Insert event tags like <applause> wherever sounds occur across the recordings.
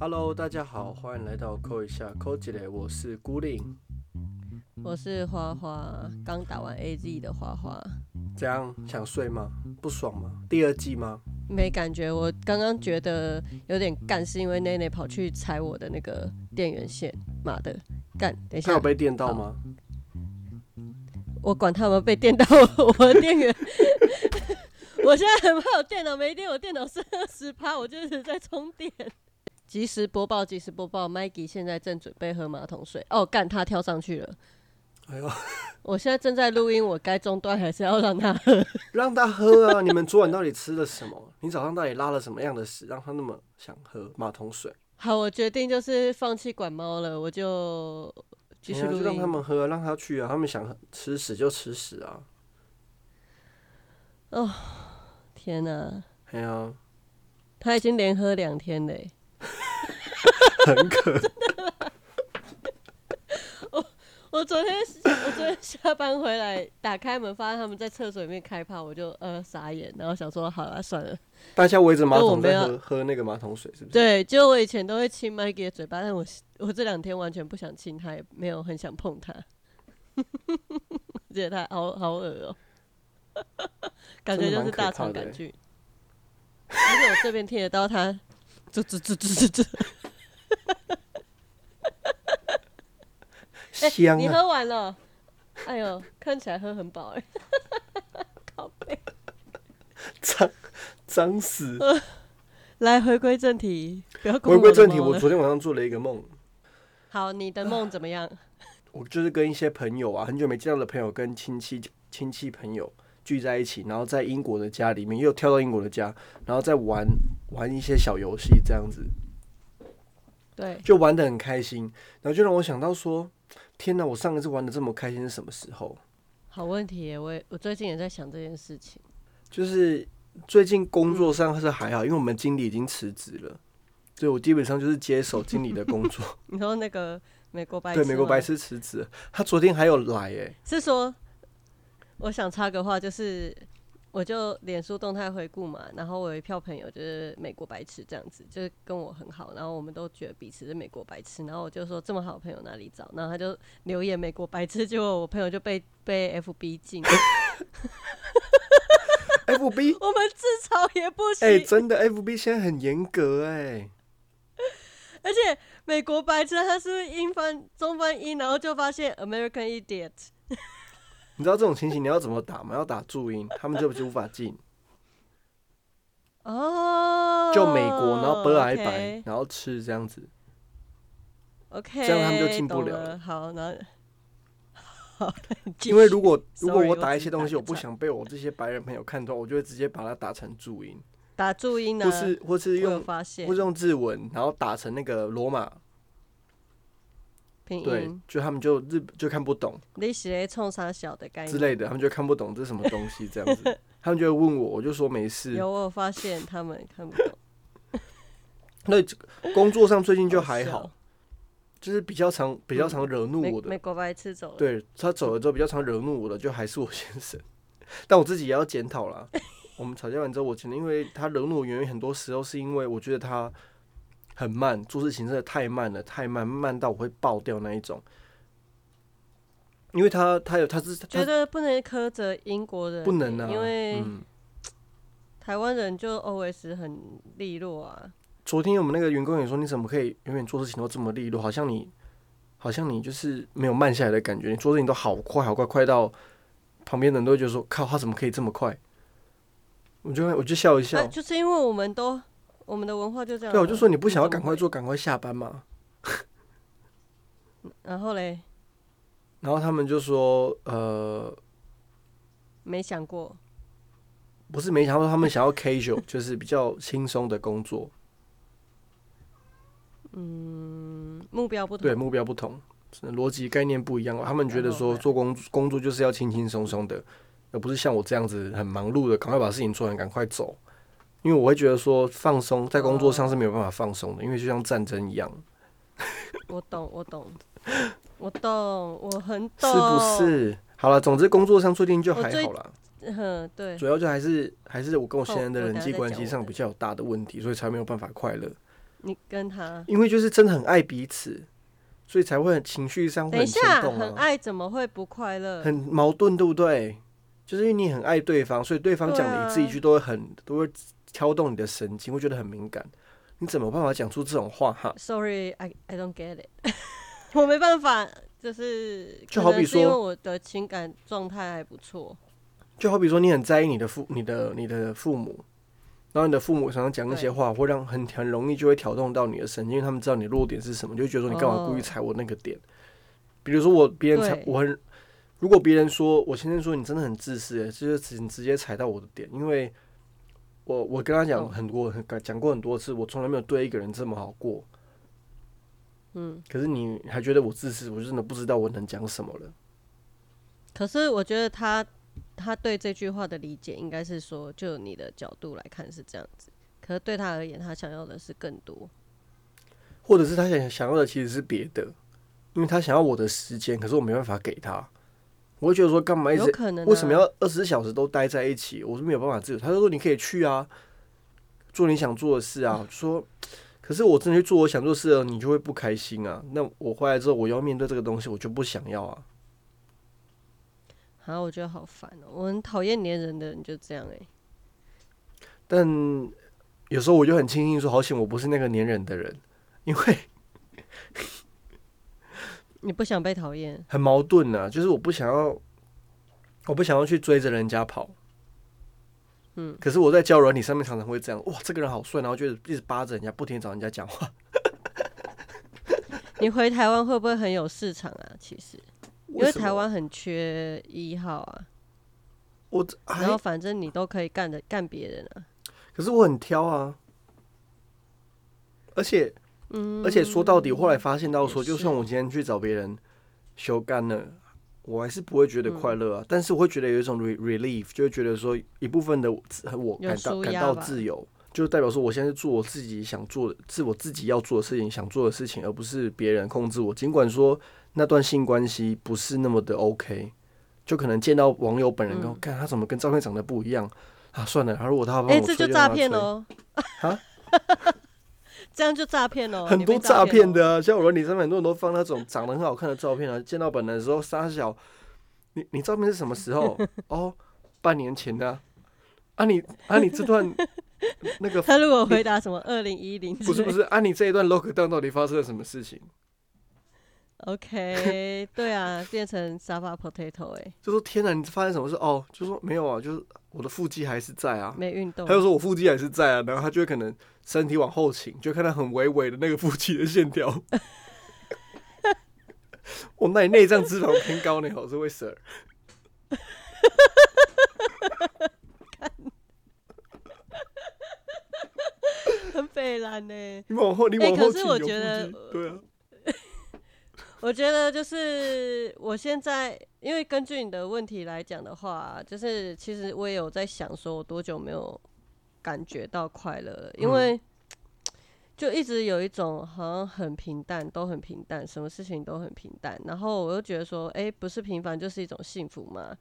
Hello，大家好，欢迎来到扣一下扣几嘞，我是孤零。我是花花，刚打完 AZ 的花花，怎样想睡吗？不爽吗？第二季吗？没感觉。我刚刚觉得有点干，是因为内内跑去踩我的那个电源线，妈的，干！等一下，他有被电到吗？我管他们被电到 <laughs> 我的电源。<laughs> 我现在很怕我电脑没电，我电脑剩二十趴，我就是在充电。及时播报，及时播报。Maggie 现在正准备喝马桶水。哦，干，他跳上去了。哎呦！我现在正在录音，我该中断还是要让他喝？<laughs> 让他喝啊！你们昨晚到底吃了什么？你早上到底拉了什么样的屎，让他那么想喝马桶水？好，我决定就是放弃管猫了，我就继续录音。让他们喝，让他去啊！他们想吃屎就吃屎啊！哦，天哪！哎呀，他已经连喝两天嘞，<laughs> 很可。我昨天我昨天下班回来，打开门发现他们在厕所里面开炮，我就呃傻眼，然后想说好了算了。大家围着马桶在喝喝那个马桶水，是不是？对，就我以前都会亲 Maggie 的嘴巴，但我我这两天完全不想亲他，也没有很想碰他，<laughs> 觉得他好好恶哦，<laughs> 感觉就是大肠杆菌。而且我这边听得到他吱吱吱吱吱吱。香，你喝完了？哎呦，看起来喝很饱哎，<laughs> 靠背，脏脏死！来回归正题，不要回归正题。我昨天晚上做了一个梦。好，你的梦怎么样？我就是跟一些朋友啊，很久没见到的朋友，跟亲戚亲戚朋友聚在一起，然后在英国的家里面又跳到英国的家，然后再玩玩一些小游戏，这样子。对，就玩的很开心，然后就让我想到说。天哪！我上一次玩的这么开心是什么时候？好问题，我也我最近也在想这件事情。就是最近工作上是还好，因为我们经理已经辞职了，所以我基本上就是接手经理的工作。<laughs> 你说那个美国白对美国白痴辞职，他昨天还有来哎，是说我想插个话，就是。我就脸书动态回顾嘛，然后我有一票朋友就是美国白痴这样子，就是跟我很好，然后我们都觉得彼此是美国白痴，然后我就说这么好的朋友哪里找？然后他就留言美国白痴，结果我朋友就被 <laughs> 被 FB 禁。FB <laughs> 我们自嘲也不行。哎，真的 FB 现在很严格哎，而且美国白痴他是英翻中翻英，然后就发现 American idiot。你知道这种情形你要怎么打吗？要打注音，<laughs> 他们就就无法进。哦。就美国，然后白白，然后吃这样子。OK。这样他们就进不了了。好，那好。因为如果如果我打一些东西，我不想被我这些白人朋友看到，我就会直接把它打成注音。打注音呢？或是或是用或是用字文，然后打成那个罗马。对，就他们就日就看不懂，你是在冲啥小的概念之类的，他们就看不懂这是什么东西这样子，<laughs> 他们就会问我，我就说没事。有我发现他们看不懂。<laughs> 那工作上最近就还好，就是比较常比较常惹怒我的美国白痴走了，对他走了之后比较常惹怒我的就还是我先生，<laughs> 但我自己也要检讨啦。我们吵架完之后，我觉得因为他惹怒我原因很多时候是因为我觉得他。很慢，做事情真的太慢了，太慢，慢到我会爆掉那一种。因为他，他有，他是觉得不能苛责英国人，不能啊，因为台湾人就 always 很利落啊。昨天我们那个员工也说，你怎么可以永远做事情都这么利落？好像你，好像你就是没有慢下来的感觉，你做事情都好快，好快，快到旁边人都会觉得说，靠，他怎么可以这么快？我就我就笑一笑，就是因为我们都。我们的文化就这样。对，我就说你不想要赶快做，赶快下班嘛？<laughs> 然后嘞？然后他们就说：“呃，没想过，不是没想过，他们想要 casual，<laughs> 就是比较轻松的工作。嗯，目标不同，对，目标不同，逻辑概念不一样。他们觉得说做工工作就是要轻轻松松的，而不是像我这样子很忙碌的，赶快把事情做完，赶快走。”因为我会觉得说放松在工作上是没有办法放松的，因为就像战争一样。<laughs> 我懂，我懂，我懂，我很懂，是不是？好了，总之工作上最近就还好啦，嗯，对，主要就还是还是我跟我现在的人际关系上比较有大的问题，所以才没有办法快乐。你跟他。因为就是真的很爱彼此，所以才会很情绪上会很牵等一下，动啊，很爱怎么会不快乐？很矛盾，对不对？就是因为你很爱对方，所以对方讲的一字一句都会很都会挑动你的神经，会觉得很敏感。你怎么办法讲出这种话哈？Sorry, I I don't get it。<laughs> 我没办法，就是就好比说我的情感状态还不错。就好比说，你很在意你的父、你的、你的父母，然后你的父母常常讲那些话，会让很很容易就会挑动到你的神经，因为他们知道你的弱点是什么，就会觉得说你干嘛故意哦踩我那个点。比如说我别人踩我很，如果别人说我先生说你真的很自私，欸就是直直接踩到我的点，因为我我跟他讲哦很多很讲过很多次，我从来没有对一个人这么好过。嗯，可是你还觉得我自私，我真的不知道我能讲什么了。可是我觉得他他对这句话的理解应该是说，就你的角度来看是这样子。可是对他而言，他想要的是更多。或者是他想想要的其实是别的，因为他想要我的时间，可是我没办法给他。我会觉得说，干嘛一直可能、啊、为什么要二十四小时都待在一起？我是没有办法自由。他就说你可以去啊，做你想做的事啊。就说，可是我真的去做我想做的事了，你就会不开心啊。那我回来之后，我要面对这个东西，我就不想要啊。啊，我觉得好烦哦、我很讨厌黏人的人，就这样哎、但有时候我就很庆幸说，好险我不是那个黏人的人，因为你不想被讨厌，很矛盾啊，就是我不想要，我不想要去追着人家跑。嗯，可是我在交友软体上面常常会这样，哇，这个人好帅，然后就一直扒着人家，不停找人家讲话。<laughs> 你回台湾会不会很有市场啊？其实，因为台湾很缺一号啊，我然后反正你都可以干的干别人啊。可是我很挑啊，而且嗯，而且说到底，我后来发现到说，就算我今天去找别人修干了，我还是不会觉得快乐啊。但是我会觉得有一种 re relief，就会觉得说一部分的我感到感到自由，就代表说我现在是做我自己想做的，是我自己要做的事情，想做的事情，而不是别人控制我。尽管说那段性关系不是那么的 OK，就可能见到网友本人跟我嗯。看他怎么跟照片长得不一样啊，算了，他如果他要帮哎、我吹，这就诈骗哦！啊，<laughs> 这样就诈骗了，很多诈骗哦。的啊，像我软体上面很多人都放那种长得很好看的照片啊，见到本人的时候傻小，你你照片是什么时候？<laughs> 哦，半年前的啊，啊你啊你这段 <laughs> 那个他如果回答什么二零一零，不是不是啊你这一段 lockdown 到底发生了什么事情？，OK，<laughs> 对啊，变成沙发 potato 哎、就说天哪，你发生什么事？哦，就说没有啊，就是我的腹肌还是在啊。没运动他，就说我腹肌还是在啊，然后他就会可能身体往后倾，就看到很微微的那个腹肌的线条。<laughs> 哦，那你内脏脂肪偏高呢，好是会死儿。很北蓝呢。你往后，你往后倾、有腹是我觉得肌对啊，我觉得就是我现在，因为根据你的问题来讲的话，就是其实我也有在想，说我多久没有感觉到快乐了？因嗯为 <tsk> 就一直有一种好像很平淡，都很平淡，什么事情都很平淡。然后我又觉得说，哎、不是平凡就是一种幸福吗？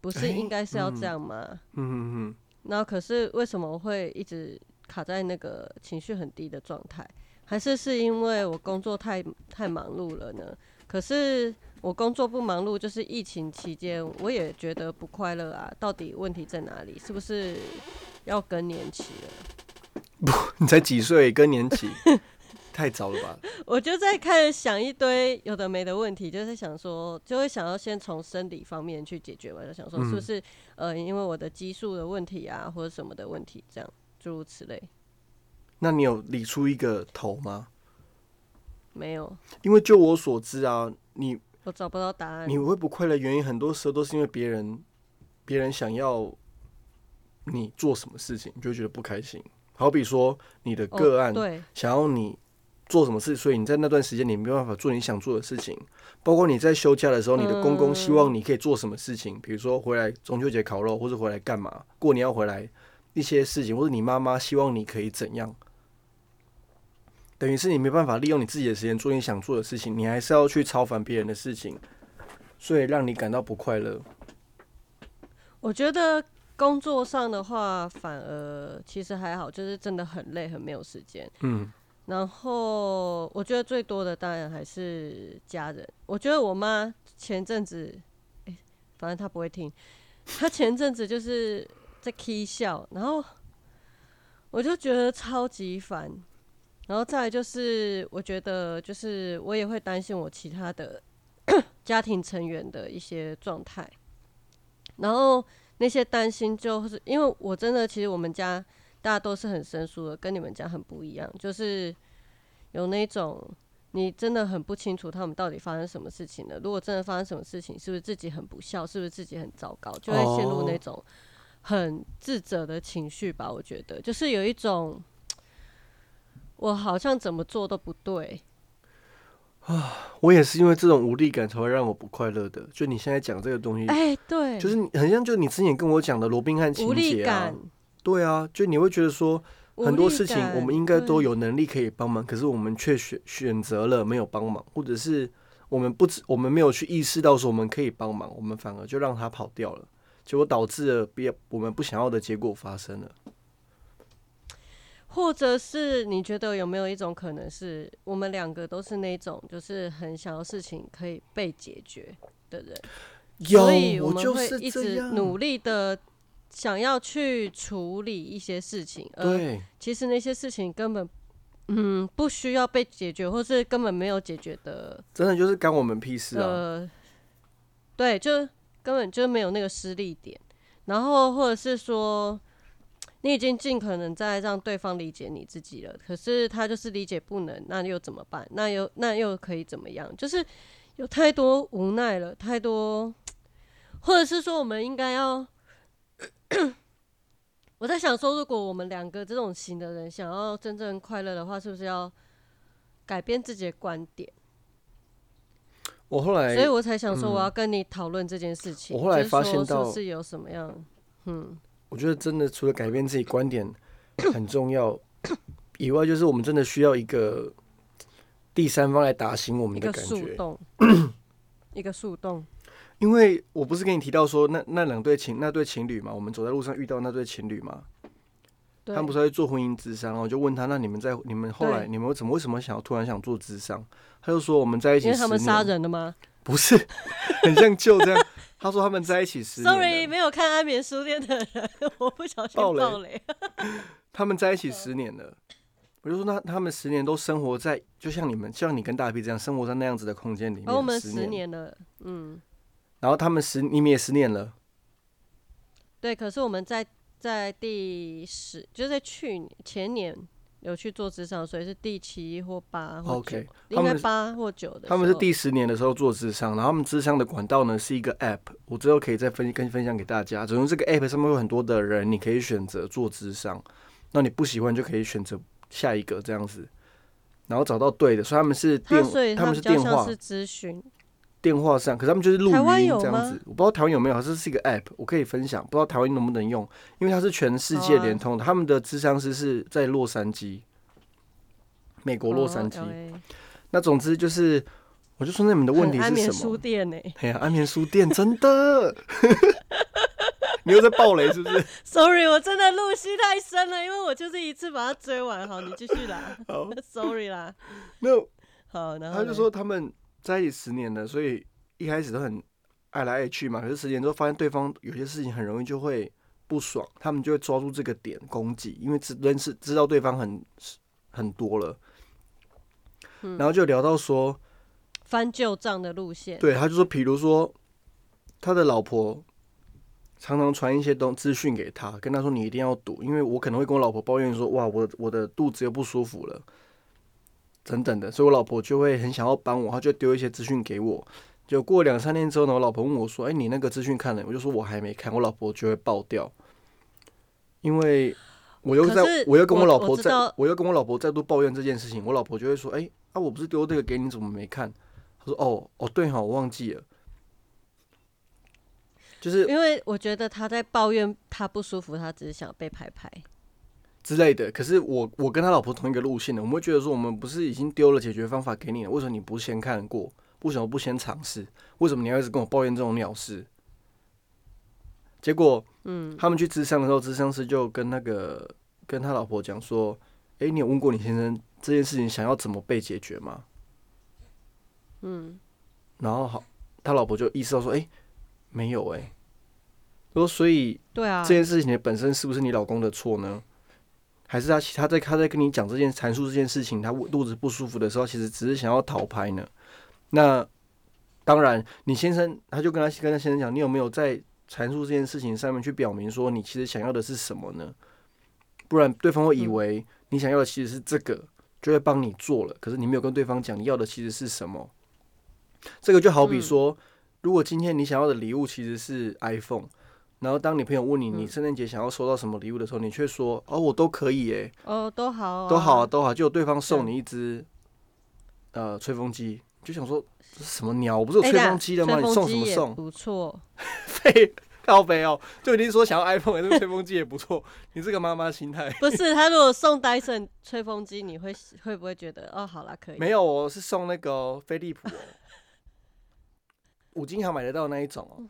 不是哎应该是要这嗯样吗？嗯嗯嗯，然后可是为什么会一直卡在那个情绪很低的状态？还是是因为我工作太太忙碌了呢？可是我工作不忙碌，就是疫情期间，我也觉得不快乐啊。到底问题在哪里？是不是要更年期了？不你才几岁，更年期，<laughs> 太早了吧？我就在开始想一堆有的没的问题，就是想说，就会想要先从生理方面去解决嘛，就想说是不嗯是、呃，因为我的激素的问题啊，或者什么的问题，这样诸如此类。那你有理出一个头吗？没有，因为就我所知啊，你我找不到答案。你会不快乐，原因很多时候都是因为别人，别人想要你做什么事情，你就觉得不开心。好比说你的哦个案，对，想要你做什么事，所以你在那段时间你没办法做你想做的事情。包括你在休假的时候，你的公公希望你可以做什么事情，比如说回来中秋节烤肉，或者回来干嘛，过年要回来一些事情，或者你妈妈希望你可以怎样。等于是你没办法利用你自己的时间做你想做的事情，你还是要去超凡别人的事情，所以让你感到不快乐？我觉得工作上的话，反而其实还好，就是真的很累，很没有时间。嗯，然后我觉得最多的当然还是家人。我觉得我妈前阵子，哎、反正她不会听，她前阵子就是在 k 笑，然后我就觉得超级烦。然后再来就是，我觉得就是我也会担心我其他的 <coughs> 家庭成员的一些状态，然后那些担心就是因为我真的其实我们家大家都是很生疏的，跟你们家很不一样，就是有那种你真的很不清楚他们到底发生什么事情了。如果真的发生什么事情，是不是自己很不孝，是不是自己很糟糕，就会陷入那哦种很自责的情绪吧。我觉得就是有一种我好像怎么做都不对。啊，我也是因为这种无力感才会让我不快乐的。就你现在讲这个东西，哎、对，就是你很像，就你之前跟我讲的罗宾汉情无力节啊感，，对啊，就你会觉得说很多事情我们应该都有能力可以帮忙，可是我们却选选择了没有帮忙，或者是我们不知我们没有去意识到说我们可以帮忙，我们反而就让他跑掉了，结果导致了别我们不想要的结果发生了。或者是你觉得有没有一种可能是我们两个都是那种就是很想要事情可以被解决的人，有所以，我就们会一直努力的想要去处理一些事情，而对，其实那些事情根本嗯不需要被解决，或是根本没有解决的真的就是干我们屁事啊！呃，对，就根本就没有那个失力点，然后或者是说，你已经尽可能在让对方理解你自己了，可是他就是理解不能，那又怎么办？那又那又可以怎么样？就是有太多无奈了，太多，或者是说我们应该要。<coughs> 我在想说，如果我们两个这种型的人想要真正快乐的话，是不是要改变自己的观点？我后来所以我才想说，嗯我要跟你讨论这件事情。我后来就是发现到是有什么样，嗯，我觉得真的除了改变自己观点很重要以外，就是我们真的需要一个第三方来打醒我们的感觉。一个树洞，<clears throat> 因为我不是跟你提到说那那两对情那对情侣嘛，我们走在路上遇到那对情侣嘛，他们不是在做婚姻智商，然后我就问他，那你们在你们后来你们怎么为什么想要突然想做智商？他就说我们在一起十因为他们杀，人了吗不是 <laughs> 很像就这样。他说他们在一起十年？Sorry，没有看安眠书店的人，我不小心爆雷。他们在一起十年了，我就说那他们十年都生活在，就像你们，像你跟大 P 这样生活在那样子的空间里面，十十年了，嗯，然后他们十，你们也十年了，对。可是我们在在第十，就是在去年前年有去做智商，所以是第七或八或九 OK，应该八或九的。他们是第十年的时候做智商，然后他们智商的管道呢是一个 App，我之后可以再分跟分享给大家。总之这个 App 上面有很多的人，你可以选择做智商，那你不喜欢就可以选择下一个这样子，然后找到对的，所以他们是他，电，所以他们是电话是咨询。电话上，可是他们就是录语音这样子，我不知道台湾有没有，这是一个 App，我可以分享，不知道台湾能不能用，因为它是全世界联通的，他们的智商师是在洛杉矶，美国洛杉矶。哦那总之就是，我就说那你们的问题是什么？书店呢、哎呀，安眠书店真的，<laughs> 你又在暴雷是不是？<laughs> Sorry，我真的入戏太深了，因为我就是一次把它追完。好，你继续啦。好，<laughs> Sorry 啦。那好，然后他就说他们在一起十年了，所以一开始都很爱来爱去嘛。可是十年之后发现对方有些事情很容易就会不爽，他们就会抓住这个点攻击，因为知认识知道对方很很多了，嗯然后就聊到说，翻旧账的路线。对，他就说，比如说他的老婆常常传一些东资讯给他，跟他说你一定要赌，因为我可能会跟我老婆抱怨说，哇，我我的肚子又不舒服了，等等的，所以我老婆就会很想要帮我，她就丢一些资讯给我。就过两三天之后呢，我老婆问我说：“哎、你那个资讯看了？”我就说我还没看，我老婆就会爆掉，因为我又在我又跟我老婆在我，我又跟我老婆再度抱怨这件事情，我老婆就会说：“哎、啊，我不是丢这个给你，怎么没看？”她说：“哦，哦，对哈，我忘记了。”就是因为我觉得她在抱怨她不舒服，她只是想被拍拍。之类的。可是我我跟他老婆同一个路线的，我们会觉得说，我们不是已经丢了解决方法给你了，为什么你不先看过？为为什么不先尝试？为什么你要一直跟我抱怨这种鸟事？结果，嗯，他们去咨商的时候，咨商师就跟那个跟他老婆讲说：“哎、你有问过你先生这件事情想要怎么被解决吗？”嗯，然后好，他老婆就意识到说：“哎、没有哎、说所以对啊这，件事情的本身是不是你老公的错呢？还是他他在他在跟你讲这件阐述这件事情，他肚子不舒服的时候，其实只是想要逃拍呢？那当然，你先生他就跟他跟他先生讲，你有没有在阐述这件事情上面去表明说你其实想要的是什么呢？不然对方会以为你想要的其实是这个，就会帮你做了。可是你没有跟对方讲你要的其实是什么。这个就好比说，如果今天你想要的礼物其实是 iPhone。然后，当你朋友问你你圣诞节想要收到什么礼物的时候，你却说：“哦，我都可以耶，哦，都好、都好啊，，都好。”结果对方送你一只呃吹风机，就想说这是什么鸟？我不是有吹风机的吗？你送什么送？不错，<laughs> 废靠背哦，就已经说想要 iPhone，这个吹风机也不错。<laughs> 你这个妈妈心态不是他如果送戴森吹风机，你会会不会觉得哦，好啦，可以？没有我，是送那个哦飞利浦哦，<laughs> 五金行买得到那一种哦。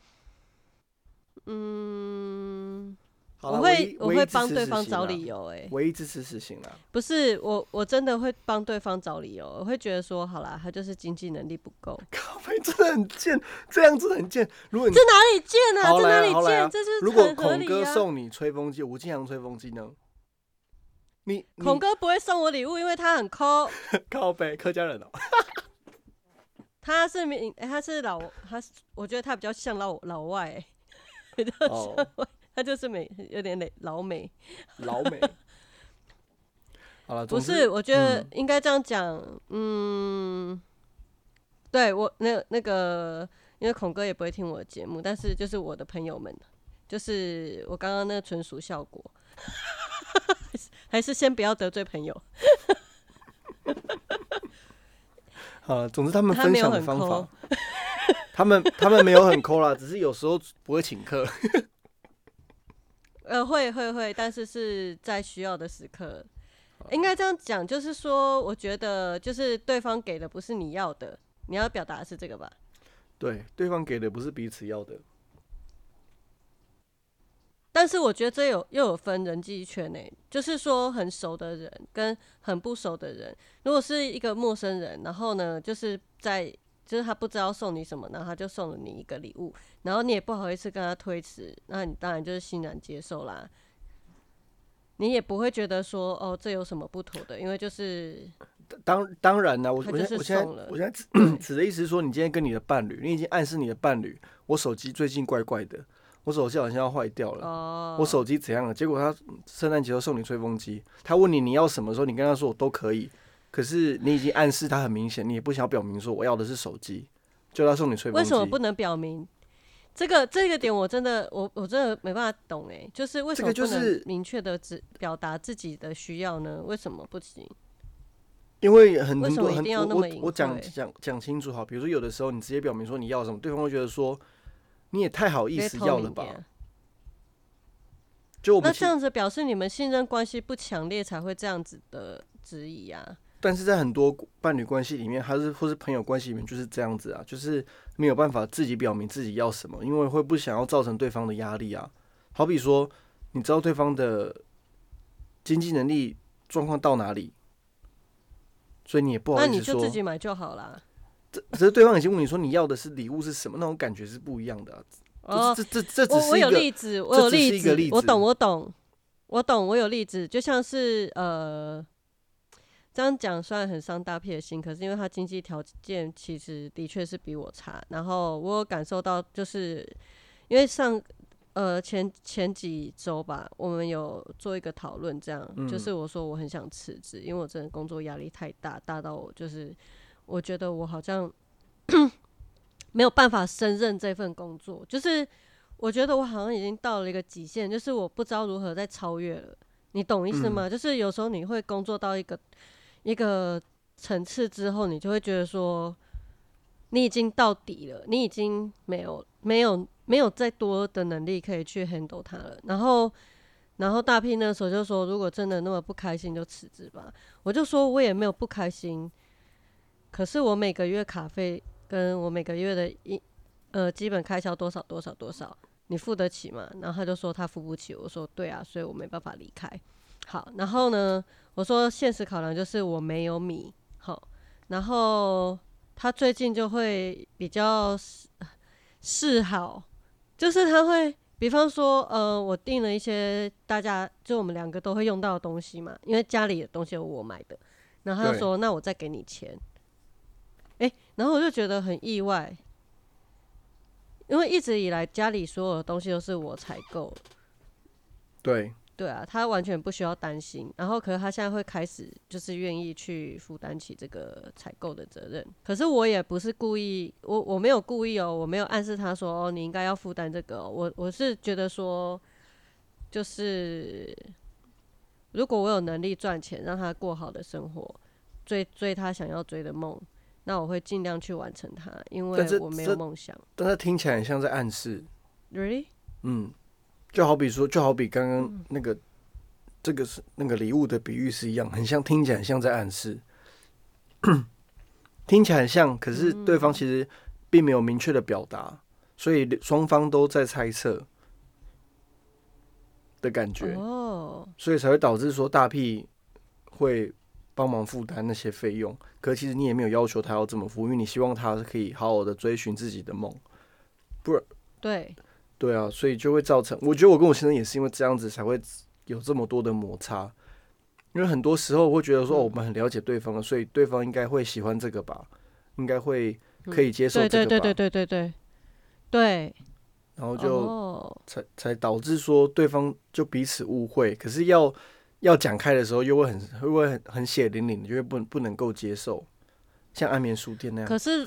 嗯，好我会我会帮对方找理由、哎，唯一支持死刑啦。不是我我真的会帮对方找理由，我会觉得说，好啦，他就是经济能力不够，<laughs> 靠背真的很贱，这样子很贱。如果你这哪里贱啊？好这哪里贱？这是如果孔。哥送你吹风机，吴金阳吹风机呢？你你孔哥不会送我礼物，因为他很抠，<laughs> 靠背客家人哦、<laughs> 他是民，哎他是老，他是我觉得他比较像老老外、哎他就是美，有点美老美。老美。好了，不是，我觉得嗯应该这样讲，嗯，对我那那个，因为孔哥也不会听我的节目，但是就是我的朋友们，就是我刚刚那个纯属效果，还是先不要得罪朋友，好了，总之他们分享的方法，<laughs> 他们 <laughs> 他们没有很抠啦，只是有时候不会请客。呃，会会会，但是是在需要的时刻，应该这样讲，就是说，我觉得就是对方给的不是你要的，你要表达的是这个吧？对，对方给的不是彼此要的。但是我觉得这有又有分人际圈呢、就是说很熟的人跟很不熟的人，如果是一个陌生人，然后呢，就是在就是他不知道送你什么，然后他就送了你一个礼物，然后你也不好意思跟他推辞，那你当然就是欣然接受啦。你也不会觉得说哦这有什么不妥的，因为就是当当然啦，我就是我现在我现在送了我现在 <clears throat> 指指的意思是说，你今天跟你的伴侣，你已经暗示你的伴侣，我手机最近怪怪的，我手机好像要坏掉了。哦，我手机怎样了？结果他圣诞节都送你吹风机，他问你你要什么时候，你跟他说我都可以，可是你已经暗示他很明显，你也不想要表明说我要的是手机，就他送你吹风机。为什么不能表明？这个这个点我真的我我真的没办法懂哎，就是为什么就是不能明确的只表达自己的需要呢？为什么不行？因为很多很我我我讲讲讲清楚好，比如说有的时候你直接表明说你要什么，对方会觉得说你也太好意思要了吧？就我那这样子表示你们信任关系不强烈，才会这样子的质疑啊。但是在很多伴侣关系里面，还是或是朋友关系里面就是这样子啊，就是没有办法自己表明自己要什么，因为会不想要造成对方的压力啊。好比说，你知道对方的经济能力状况到哪里，所以你也不好那你意思说。就自己买就好啦。只是对方已经问你说你要的是礼物是什么，那种感觉是不一样的、啊。哦，这这这这我我有只是一个例子，我有例，子我懂，我懂，我懂，我有例子，就像是呃，这样讲虽然很伤大 P 的心，可是因为他经济条件其实的确是比我差，然后我有感受到，就是因为上呃前前几周吧，我们有做一个讨论，这样、就嗯是我说我很想辞职，因为我真的工作压力太大，大到我就是我觉得我好像 <clears throat> 没有办法胜任这份工作，就是我觉得我好像已经到了一个极限，就是我不知道如何再超越了。你懂意思吗？就是有时候你会工作到一个一个层次之后，你就会觉得说，你已经到底了，你已经没有没有没有再多的能力可以去 handle 它了。然后，然后大 P 那时候就说，如果真的那么不开心，就辞职吧。我就说我也没有不开心，可是我每个月卡费跟我每个月的一呃基本开销多少多少多少，你付得起吗？然后他就说他付不起，我说对啊，所以我没办法离开。好，然后呢，我说现实考量就是我没有米，好，然后他最近就会比较示示好，就是他会。比方说，呃，我订了一些大家就我们两个都会用到的东西嘛，因为家里的东西有我买的，然后他就说，那我再给你钱。哎，然后我就觉得很意外，因为一直以来家里所有的东西都是我采购。对。对啊，他完全不需要担心。然后，可是他现在会开始就是愿意去负担起这个采购的责任。可是我也不是故意，我我没有故意哦，我没有暗示他说哦，你应该要负担这个。我我是觉得说，就是如果我有能力赚钱，让他过好的生活，追追他想要追的梦，那我会尽量去完成它，因为我没有梦想。但他听起来很像在暗示，Really？嗯。就好比说，就好比刚刚那个，这个是那个礼物的比喻是一样，很像，听起来很像在暗示，听起来很像，可是对方其实并没有明确的表达，所以双方都在猜测的感觉，哦，所以才会导致说大屁会帮忙负担那些费用，可其实你也没有要求他要这么付，因为你希望他是可以好好的追寻自己的梦，不然对。对啊，所以就会造成，我觉得我跟我先生也是因为这样子才会有这么多的摩擦，因为很多时候会觉得说我们很了解对方了，所以对方应该会喜欢这个吧，应该会可以接受这个吧，对对对对对对对，对，然后就才才导致说对方就彼此误会，可是要要讲开的时候又会很会不会很很血淋淋，就会不不能够接受，像安眠书店那样。可是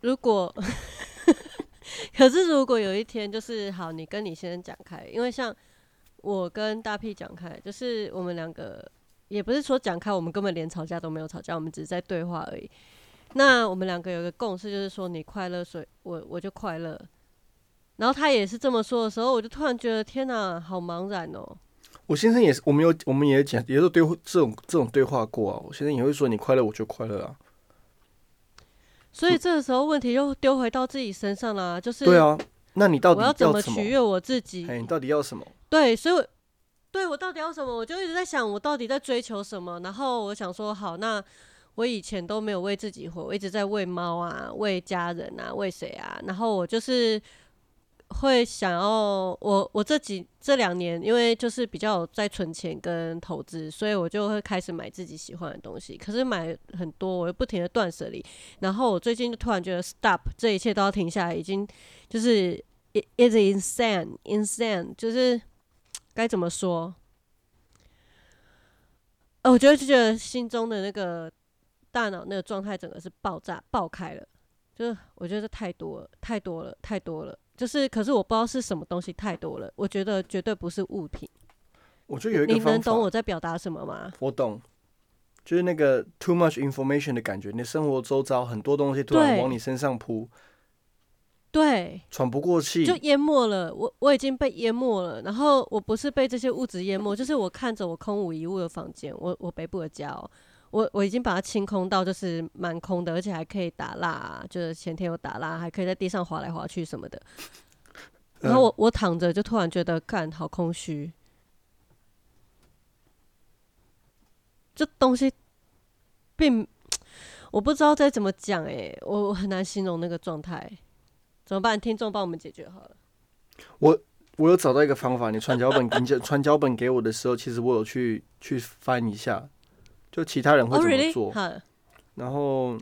如果。<laughs> 可是，如果有一天就是好，你跟你先生讲开，因为像我跟大 P 讲开，就是我们两个也不是说讲开，我们根本连吵架都没有吵架，我们只是在对话而已。那我们两个有个共识，就是说你快乐，所以我我就快乐。然后他也是这么说的时候，我就突然觉得天哪，好茫然哦。我先生也是，我们有我们也讲，也是对这种这种对话过啊。我先生也会说你快乐，我就快乐啊。所以这个时候问题又丢回到自己身上了，就是对啊，那你到底我要怎么取悦我自己？哎，你到底要什么？对，所以对我到底要什么？我就一直在想，我到底在追求什么？然后我想说，好，那我以前都没有为自己活，我一直在喂猫啊，喂家人啊，喂谁啊？然后我就是。会想要我我这几这两年，因为就是比较在存钱跟投资，所以我就会开始买自己喜欢的东西。可是买很多，我又不停的断舍离。然后我最近就突然觉得，stop，这一切都要停下来，已经就是 it is insane，insane，就是该怎么说？哦，我觉得就觉得心中的那个大脑那个状态整个是爆炸爆开了，就是我觉得这太多了，太多了，太多了。就是，可是我不知道是什么东西太多了。我觉得绝对不是物品。我觉得有一个你能懂我在表达什么吗？我懂，就是那个 too much information 的感觉。你生活周遭很多东西突然往你身上扑，对，喘不过气，就淹没了。我我已经被淹没了。然后我不是被这些物质淹没，就是我看着我空无一物的房间，我我北部的家哦。我我已经把它清空到就是蛮空的，而且还可以打蜡，就是前天有打蜡，还可以在地上滑来滑去什么的。<laughs> 然后我我躺着就突然觉得，干好空虚，这东西并我不知道该怎么讲哎，我很难形容那个状态，怎么办？听众帮我们解决好了。我我有找到一个方法，你传脚本，你传脚本给我的时候，其实我有去去翻一下。就其他人会怎么做？然后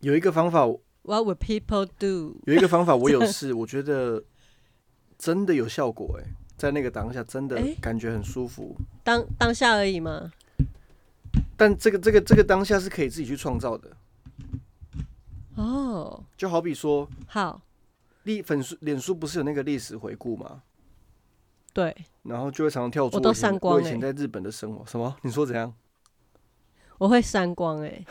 有一个方法，What would people do？有一个方法我有试，我觉得真的有效果哎，在那个当下真的感觉很舒服。当当下而已吗？但这个这个这个当下是可以自己去创造的。哦，就好比说，好历粉书脸书不是有那个历史回顾吗？对，然后就会常常跳出我都删光我以前在日本的生活，什么？你说怎样？我会删光哎，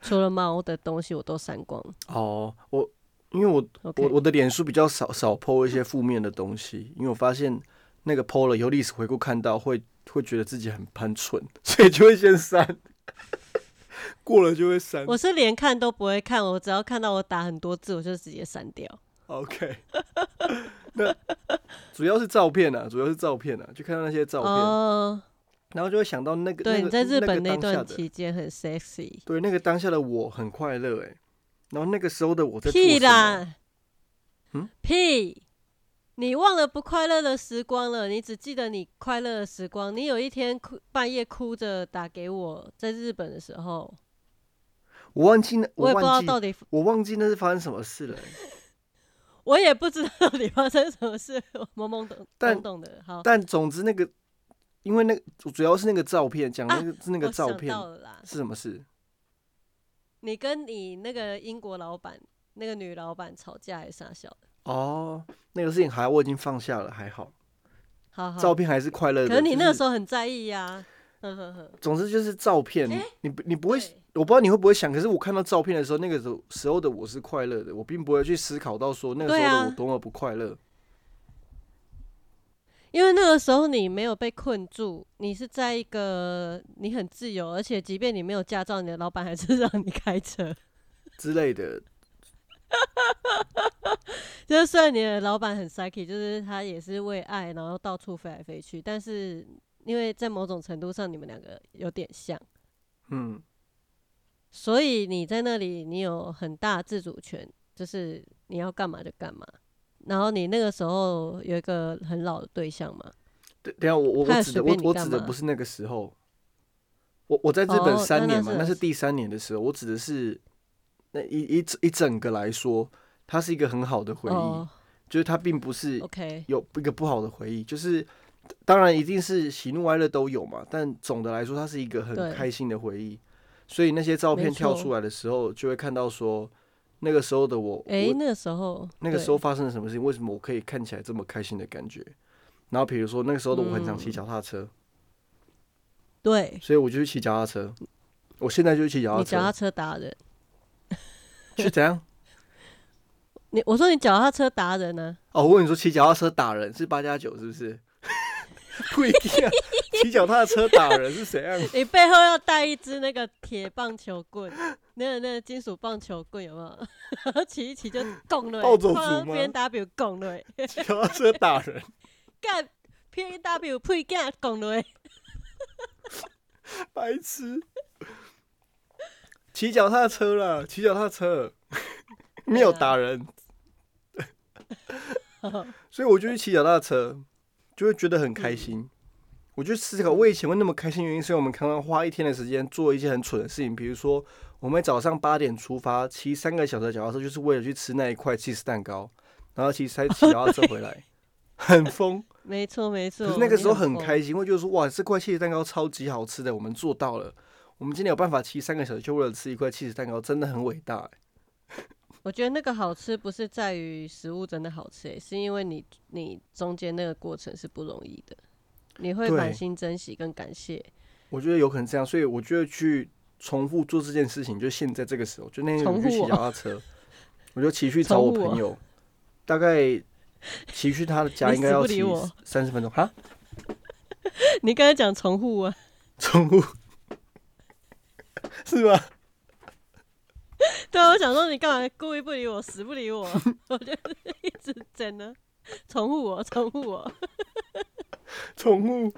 除了猫的东西我都删光。哦，我因为我我我的脸书比较少少 PO 一些负面的东西，因为我发现那个 PO 了以后历史回顾看到会会觉得自己很很蠢，所以就会先删。<laughs> 过了就会删。我是连看都不会看，我只要看到我打很多字，我就直接删掉。OK，<laughs> 那主要是照片啊，主要是照片啊，就看到那些照片，哦，然后就会想到那个对，那个你在日本那那段期间很 sexy。对那个当下的我很快乐哎，然后那个时候的我在做屁？啦，嗯，屁！你忘了不快乐的时光了，你只记得你快乐的时光。你有一天哭，半夜哭着打给我，在日本的时候，我忘记那我也不知道到底，我忘记那是发生什么事了欸、<laughs> 我也不知道到底发生什么事，我懵懵懂但懵懂的。好，但总之那个，因为那个主要是那个照片，讲啊那个、是那个照片是什么事？你跟你那个英国老板，那个女老板吵架还是啥小的？哦，那个事情还我已经放下了，还好，好好，照片还是快乐的。可是你那个时候，很在意呀、呵呵呵。总之就是照片，诶你你不会，我不知道你会不会想，可是我看到照片的时候，那个时候时候的我是快乐的，我并不会去思考到说那个时候的我多么不快乐。因为那个时候你没有被困住，你是在一个你很自由，而且即便你没有驾照，你的老板还是让你开车。<laughs> 之类的，就是虽然你的老板很 psyche，就是他也是为爱然后到处飞来飞去，但是因为在某种程度上你们两个有点像，嗯，所以你在那里你有很大自主权，就是你要干嘛就干嘛。然后你那个时候有一个很老的对象嘛，对，等下我我我指的我我指的不是那个时候，我我在日本哦三年嘛，那那是那是第三年的时候，我指的是那一一一整个来说，它是一个很好的回忆，哦就是它并不是，OK，有一个不好的回忆，就是当然一定是喜怒哀乐都有嘛，但总的来说，它是一个很开心的回忆。所以那些照片跳出来的时候，就会看到说那个时候的我，诶，我那个时候，那个时候发生了什么事情？为什么我可以看起来这么开心的感觉？然后比如说那个时候的我很想骑嗯脚踏车，对，所以我就去骑脚踏车。我现在就去骑脚踏你脚踏车，车达人，是怎样？<laughs> 你我说你脚踏车达人呢、哦，我问你说骑脚踏车打人是八加九是不是？<laughs> 不一定啊，<laughs> 骑脚踏车打人是怎样？你背后要带一支那个铁棒球棍，那个那个金属棒球棍有没有？<laughs> 骑一骑就拱了，暴走族吗？B N W 拱了，骑脚踏车打人，干 P N W 配干拱了，白痴！骑脚踏车啦，骑脚踏车，没有打人，所以我就去骑脚踏车，就会觉得很开心。我就思考，我以前会那么开心，原因是因为我们常常花一天的时间做一些很蠢的事情，比如说我们早上八点出发，骑三个小时的脚踏车，就是为了去吃那一块 cheese 蛋糕，然后骑三骑脚踏车回来，很疯。没错没错。可是那个时候，很开心，会觉得说哇，这块 cheese 蛋糕超级好吃的，我们做到了。我们今天有办法骑三个小时，就为了吃一块 cheese 蛋糕，真的很伟大欸。我觉得那个好吃不是在于食物真的好吃、欸，是因为你你中间那个过程是不容易的，你会对。满心珍惜跟感谢。我觉得有可能这样，所以我觉得去重复做这件事情，就现在这个时候，就那天我去骑脚踏车，我就骑去找我朋友，大概骑去他的家应该要骑三十分钟哈，<laughs> 你刚才讲重复啊，重复。<laughs> 是吗？对啊，我想说你干嘛故意不理我，死不理我，我就是一直整呢，重复我，重复我。宠物。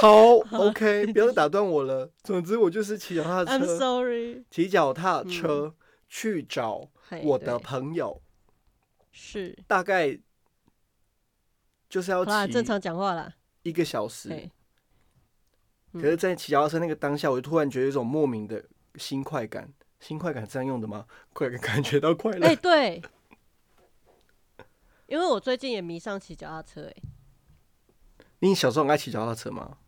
好，OK，不要再打断我了。总之，我就是骑脚踏 I'm 车，sorry，骑脚踏车去找嘿我的对朋友，是，大概就是要好啦，骑正常讲话啦。一个小时。嘿，可是，在骑脚踏车那个当下，我就突然觉得有一种莫名的新快感。新快感这样用的吗？<laughs> 快感感觉到快乐。哎、对，因为我最近也迷上骑脚踏车、哎，你小时候很爱骑脚踏车吗？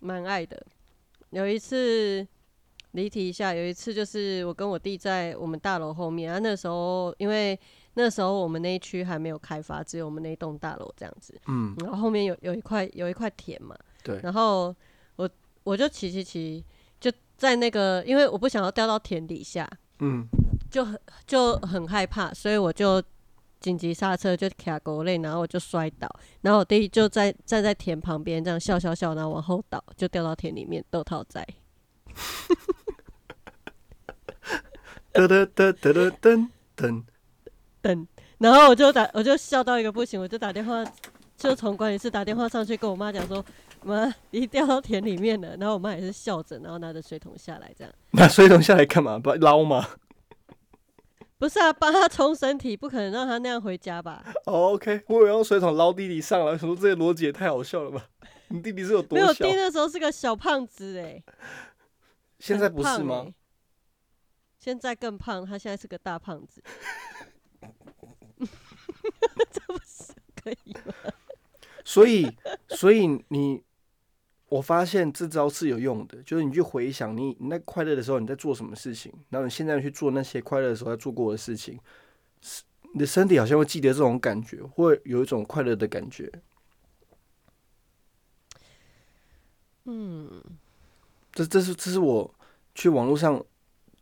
蛮爱的。有一次离题一下，有一次就是我跟我弟在我们大楼后面，啊，那时候因为那时候我们那一区还没有开发，只有我们那一栋大楼这样子，嗯，然后后面有有一块有一块田嘛，对然后我我就骑骑骑，就在那个，因为我不想要掉到田底下，嗯，就很就很害怕，所以我就紧急刹车，就卡狗类，然后我就摔倒，然后我弟就在站在田旁边这样笑笑笑，然后往后倒，就掉到田里面，豆套仔。噔噔噔噔噔噔，噔，然后我就打，我就笑到一个不行，我就打电话，就从管理室打电话上去跟我妈讲说，妈，你掉到田里面了。然后我妈也是笑着，然后拿着水桶下来，这样。<laughs> 拿水桶下来干嘛？不捞吗？不是啊，帮他冲身体，不可能让他那样回家吧？哦，OK，我以为用水桶捞弟弟上来，我说这些逻辑也太好笑了吧？<laughs> 你弟弟是有多没有，小？弟那时候是个小胖子哎、现在不是吗？欸现在更胖，他现在是个大胖子。<laughs> 这不是可以吗？所以，所以你，我发现这招是有用的，就是你去回想你你那快乐的时候你在做什么事情，然后你现在去做那些快乐的时候在做过的事情，是你的身体好像会记得这种感觉，会有一种快乐的感觉。嗯，这这是这是我去网络上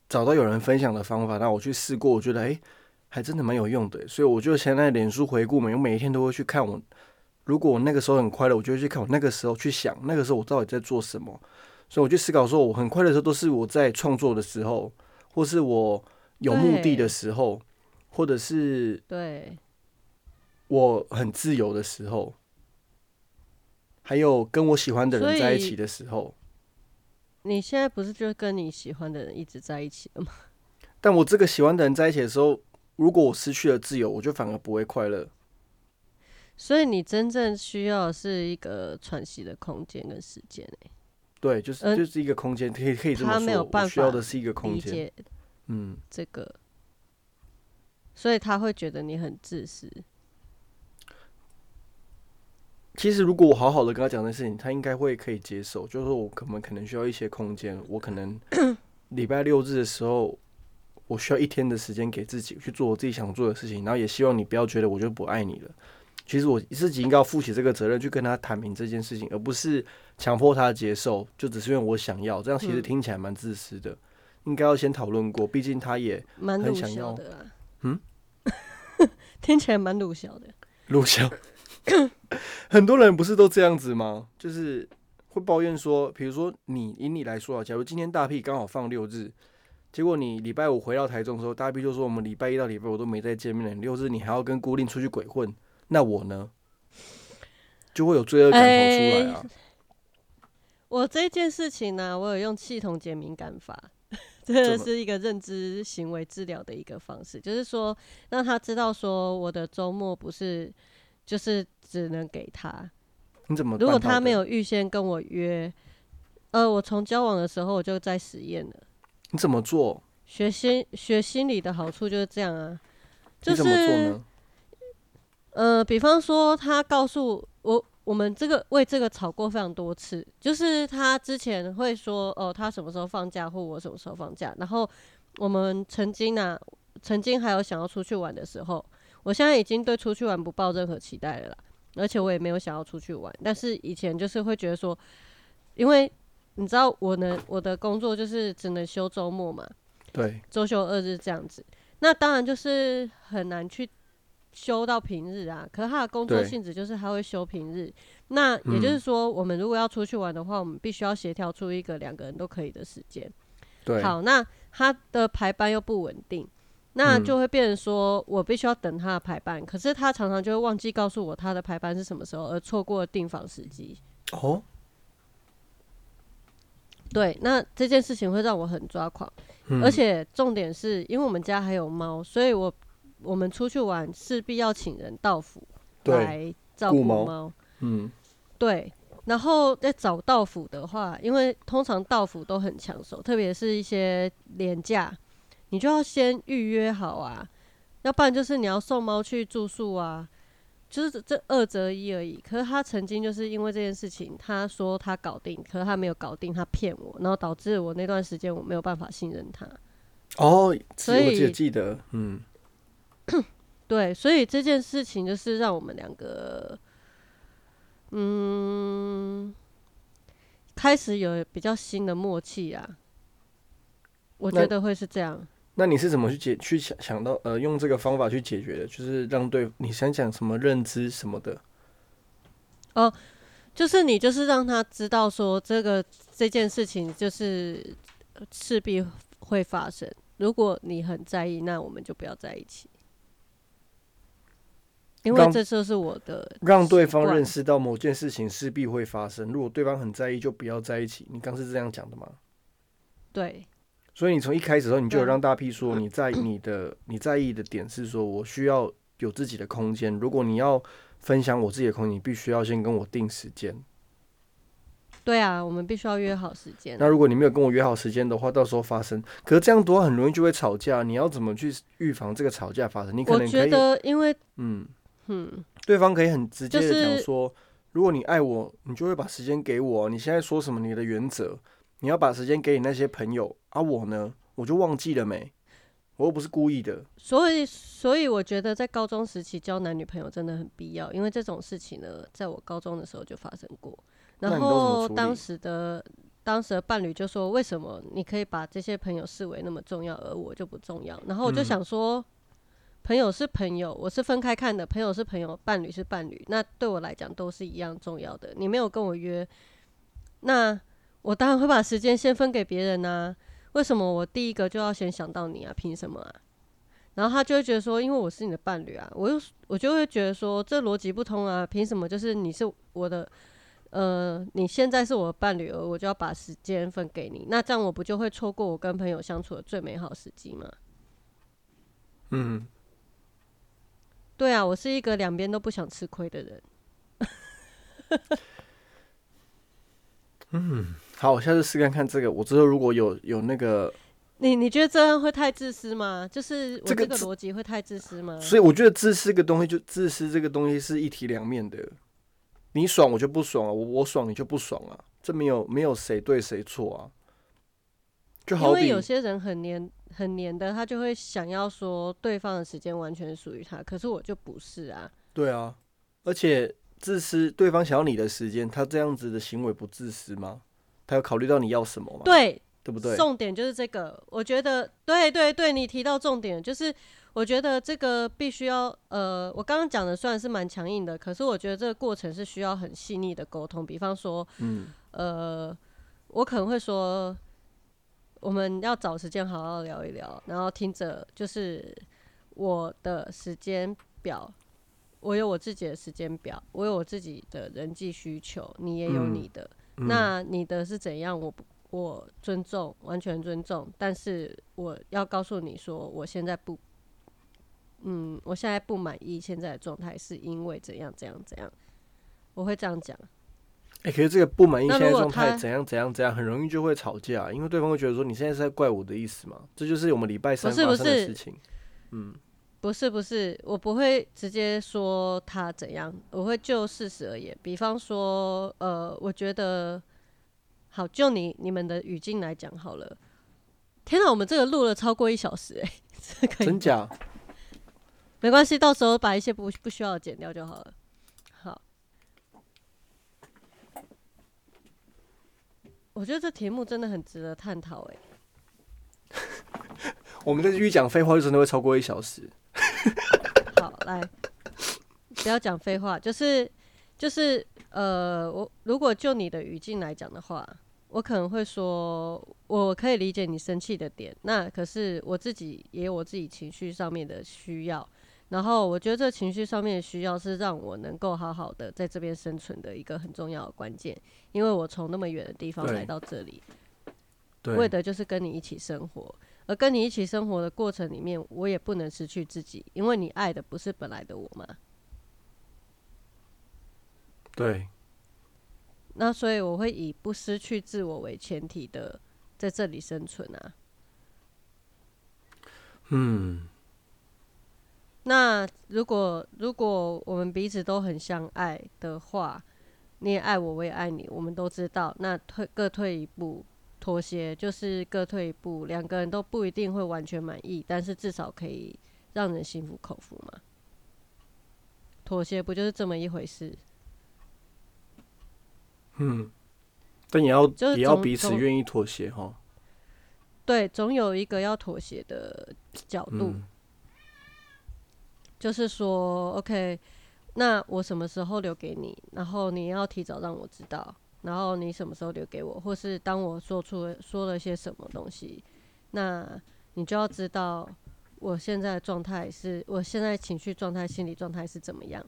找到有人分享的方法，然后我去试过，我觉得诶还真的蛮有用的。所以我就现在脸书回顾嘛，我每一天都会去看我，如果我那个时候很快乐，我就会去看我那个时候去想那个时候我到底在做什么。所以我去思考说，我很快乐的时候都是我在创作的时候，或是我有目的的时候，或者是对，我很自由的时候，还有跟我喜欢的人在一起的时候。你现在不是就跟你喜欢的人一直在一起了吗？但我这个喜欢的人在一起的时候，如果我失去了自由，我就反而不会快乐。所以你真正需要的是一个喘息的空间跟时间、欸，对，就是、呃就是一个空间，可以可以这么他。没有办法需要的是一个空间。嗯，这个，所以他会觉得你很自私。其实如果我好好的跟他讲这件事情，他应该会可以接受。就是说我可能可能需要一些空间，我可能 <coughs> 礼拜六日的时候，我需要一天的时间给自己去做我自己想做的事情，然后也希望你不要觉得我就不爱你了。其实我自己应该要负起这个责任，去跟他谈明这件事情，而不是强迫他接受，就只是因为我想要。这样其实嗯听起来蛮自私的。应该要先讨论过，毕竟他也蛮很想要的啦。嗯，<laughs> 听起来蛮鲁小的。鲁小。很多人不是都这样子吗？就是会抱怨说，比如说你以你来说啊，假如今天大屁刚好放六日，结果你礼拜五回到台中的时候，大屁就说我们礼拜一到礼拜五都没再见面了，六日你还要跟孤令出去鬼混，那我呢，就会有罪恶感跑出来啊。我这件事情呢、我有用系统解敏感法，这是一个认知行为治疗的一个方式，就是说让他知道说我的周末不是就是只能给他，你怎么？如果他没，有预先跟我约，呃，我从交往的时候我就在实验了。你怎么做？学心学心理的好处就是这样啊，就你怎么做是呢？呃，比方说他告诉我，我们这个为这个吵过非常多次，就是他之前会说哦，他什么时候放假或我什么时候放假，然后我们曾经啊，曾经还有想要出去玩的时候，我现在已经对出去玩不抱任何期待了啦，而且我也没有想要出去玩，但是以前就是会觉得说，因为你知道我能我的工作就是只能休周末嘛，对，周休二日这样子。那当然就是很难去休到平日啊。可是他的工作性质就是他会休平日。那也就是说，我们如果要出去玩的话，我们必须要协调出一个两个人都可以的时间。对，好，那他的排班又不稳定，那嗯就会变成说我必须要等他的排班。可是他常常就会忘记告诉我他的排班是什么时候，而错过了订房时机。哦，对，那这件事情会让我很抓狂。嗯而且重点是因为我们家还有猫，所以我我们出去玩势必要请人到府，来照顾顾猫猫。嗯，对，然后在找到府的话，因为通常到府都很抢手，特别是一些廉价，你就要先预约好啊，要不然就是你要送猫去住宿啊。就是这这二择一而已。可是他曾经就是因为这件事情，他说他搞定，可是他没有搞定，他骗我，然后导致我那段时间我没有办法信任他。哦，所以我记得，嗯，<coughs> 对，所以这件事情就是让我们两个，嗯，开始有比较新的默契啊。我觉得会是这样。那你是怎么去解去想想到呃用这个方法去解决的？就是让对你想讲什么认知什么的，哦就是你就是让他知道说这个这件事情就是势必会发生。如果你很在意，那我们就不要在一起，因为这就是我的让对方认识到某件事情势必会发生。如果对方很在意，就不要在一起。你刚是这样讲的吗？对所以你从一开始的时候，你就有让大 P 说你在你的你在意的点是说我需要有自己的空间。如果你要分享我自己的空间，你必须要先跟我定时间。对啊，我们必须要约好时间。那如果你没有跟我约好时间的话，到时候发生，可是这样的话很容易就会吵架。你要怎么去预防这个吵架发生？你可我觉能可以，得因为嗯，嗯，对方可以很直接的就是讲说，如果你爱我，你就会把时间给我。你现在说什么你的原则？你要把时间给你那些朋友啊，我呢，我就忘记了没？我又不是故意的。所以所以我觉得在高中时期交男女朋友真的很必要，因为这种事情呢，在我高中的时候就发生过。然后当时的当时的伴侣就说：“为什么你可以把这些朋友视为那么重要，而我就不重要？”然后我就嗯想说，朋友是朋友，我是分开看的，朋友是朋友，伴侣是伴侣，那对我来讲都是一样重要的。你没有跟我约，那我当然会把时间先分给别人呐、为什么我第一个就要先想到你啊？凭什么啊？然后他就会觉得说，因为我是你的伴侣啊，我又我就会觉得说，这逻辑不通啊，凭什么就是你是我的，呃，你现在是我的伴侣，而我就要把时间分给你，那这样我不就会错过我跟朋友相处的最美好时机吗？嗯，对啊，我是一个两边都不想吃亏的人。<laughs> 嗯好，我下次试看看这个。我之后如果有有那个，你你觉得这样会太自私吗？就是我这个逻辑会太自私吗？所以我觉得自私这个东西，就自私这个东西是一体两面的。你爽我就不爽啊，我我爽你就不爽啊，这没有没有谁对谁错啊。就因为有些人很黏很黏的，他就会想要说对方的时间完全属于他，可是我就不是啊。对啊，而且自私，对方想要你的时间，他这样子的行为不自私吗？他有考虑到你要什么吗？对，对不对？重点就是这个，我觉得对对对，你提到重点，就是我觉得这个必须要呃，我刚刚讲的虽然是蛮强硬的，可是我觉得这个过程是需要很细腻的沟通。比方说，嗯，呃，我可能会说，我们要找时间好好聊一聊，然后听着就是我的时间表，我有我自己的时间表，我有我自己的人际需求，你也有嗯你的。嗯那你的是怎样？我不，我尊重，完全尊重。但是我要告诉你说，我现在不，嗯，我现在不满意现在的状态，是因为怎样怎样怎样。我会这样讲。哎、可是这个不满意现在状态怎样怎样怎样，很容易就会吵架，因为对方会觉得说你现在是在怪我的意思嘛？这就是我们礼拜三发生的是事情。嗯，不是不是，我不会直接说他怎样，我会就事实而言。比方说，呃，我觉得好，就你你们的语境来讲好了。天哪，我们这个录了超过一小时哎、<laughs> 这个真假？没关系，到时候把一些不不需要剪掉就好了。我觉得这题目真的很值得探讨哎。<laughs> 我们再继续讲废话，就真的会超过一小时。<laughs> 好，来，不要讲废话，就是就是呃，我如果就你的语境来讲的话，我可能会说，我可以理解你生气的点，那可是我自己也有我自己情绪上面的需要，然后我觉得这情绪上面的需要是让我能够好好的在这边生存的一个很重要的关键，因为我从那么远的地方来到这里，为的就是跟你一起生活。而跟你一起生活的过程里面，我也不能失去自己，因为你爱的不是本来的我嘛。对，那所以我会以不失去自我为前提的在这里生存啊。嗯，那如果如果我们彼此都很相爱的话，你也爱我，我也爱你，我们都知道，那退各退一步，妥协就是各退一步，两个人都不一定会完全满意，但是至少可以让人心服口服嘛。妥协不就是这么一回事？嗯，但也要就也要彼此愿意妥协哈。对，总有一个要妥协的角度。嗯，就是说，OK，那我什么时候留给你？然后你要提早让我知道，然后你什么时候留给我，或是当我说出了说了些什么东西，那你就要知道我现在的状态是，我现在情绪状态、心理状态是怎么样。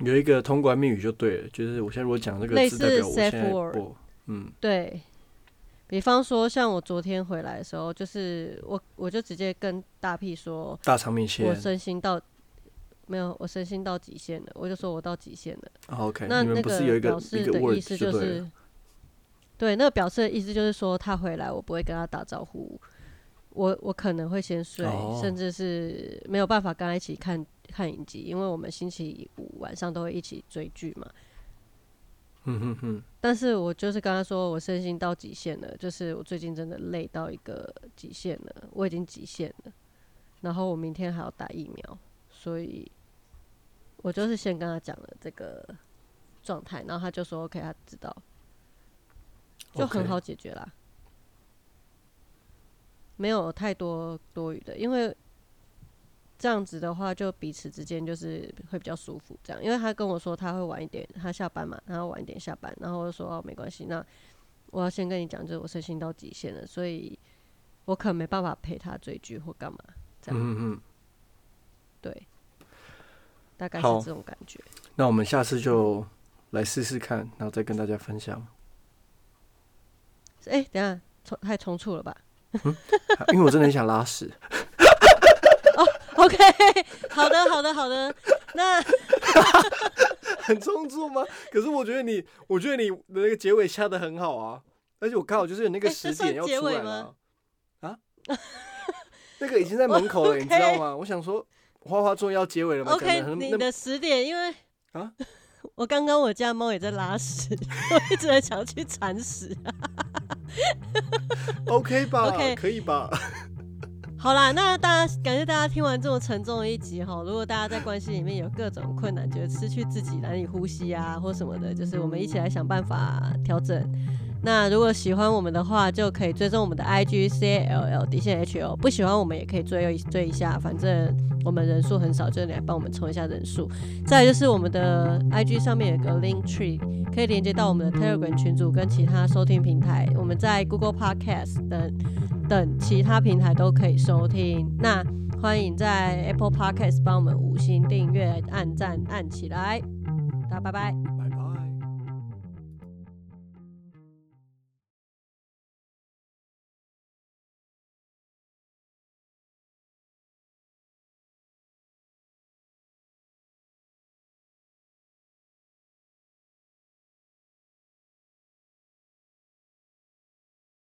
有一个通关密语就对了，就是我现在如果讲这个字，类似代表我现 safe 在 word 我嗯对比方说，像我昨天回来的时候，就是我我就直接跟大 P 说，大肠面线我线。身心到没有，我身心到极限了，我就说我到极限了。哦 OK，那那个一个示的意思就是，对，那个表示的意思就是说，他回来我不会跟他打招呼，我我可能会先睡，哦甚至是没有办法跟他一起看看影集，因为我们星期五晚上都会一起追剧嘛。嗯哼哼，但是我就是跟他说，我身心到极限了，就是我最近真的累到一个极限了，我已经极限了，然后我明天还要打疫苗，所以我就是先跟他讲了这个状态，然后他就说 OK，他知道，就很好解决啦没有太多多余的，因为这样子的话，就彼此之间就是会比较舒服。这样，因为他跟我说他会晚一点，他下班嘛，然后晚一点下班，然后我就说哦没关系，那我要先跟你讲，就是我身心到极限了，所以我可能没办法陪他追剧或干嘛，这样嗯哼哼。对，大概是这种感觉。那我们下次就来试试看，然后再跟大家分享。哎、等下重太冲促了吧因为我真的很想拉屎。<laughs> OK，<laughs> 好的，好的，好的，那 <laughs> 很冲突吗？可是我觉得你，我觉得你的那个结尾下的很好啊，而且我刚好就是有那个时点要出来了啊啊，那个已经在门口了，你知道吗？我想说，花花终于要结尾了吗，OK，你的十点，因为啊，<laughs> 我刚刚我家猫也在拉屎，<laughs> 我一直在想去铲屎。<laughs> OK 吧 OK 可以吧？好啦，那大家感谢大家听完这么沉重的一集哈。如果大家在关系里面有各种困难，觉得失去自己难以呼吸啊，或什么的，就是我们一起来想办法调整。那如果喜欢我们的话，就可以追踪我们的 I G C L L 底线 H O。不喜欢我们也可以追一追一下，反正我们人数很少，就你来帮我们冲一下人数。再就是我们的 IG 上面有个 Link Tree，可以连接到我们的 Telegram 群组跟其他收听平台。我们在 Google Podcast 等等其他平台都可以收听。那欢迎在 Apple Podcast 帮我们五星订阅、按赞按起来。大家拜拜。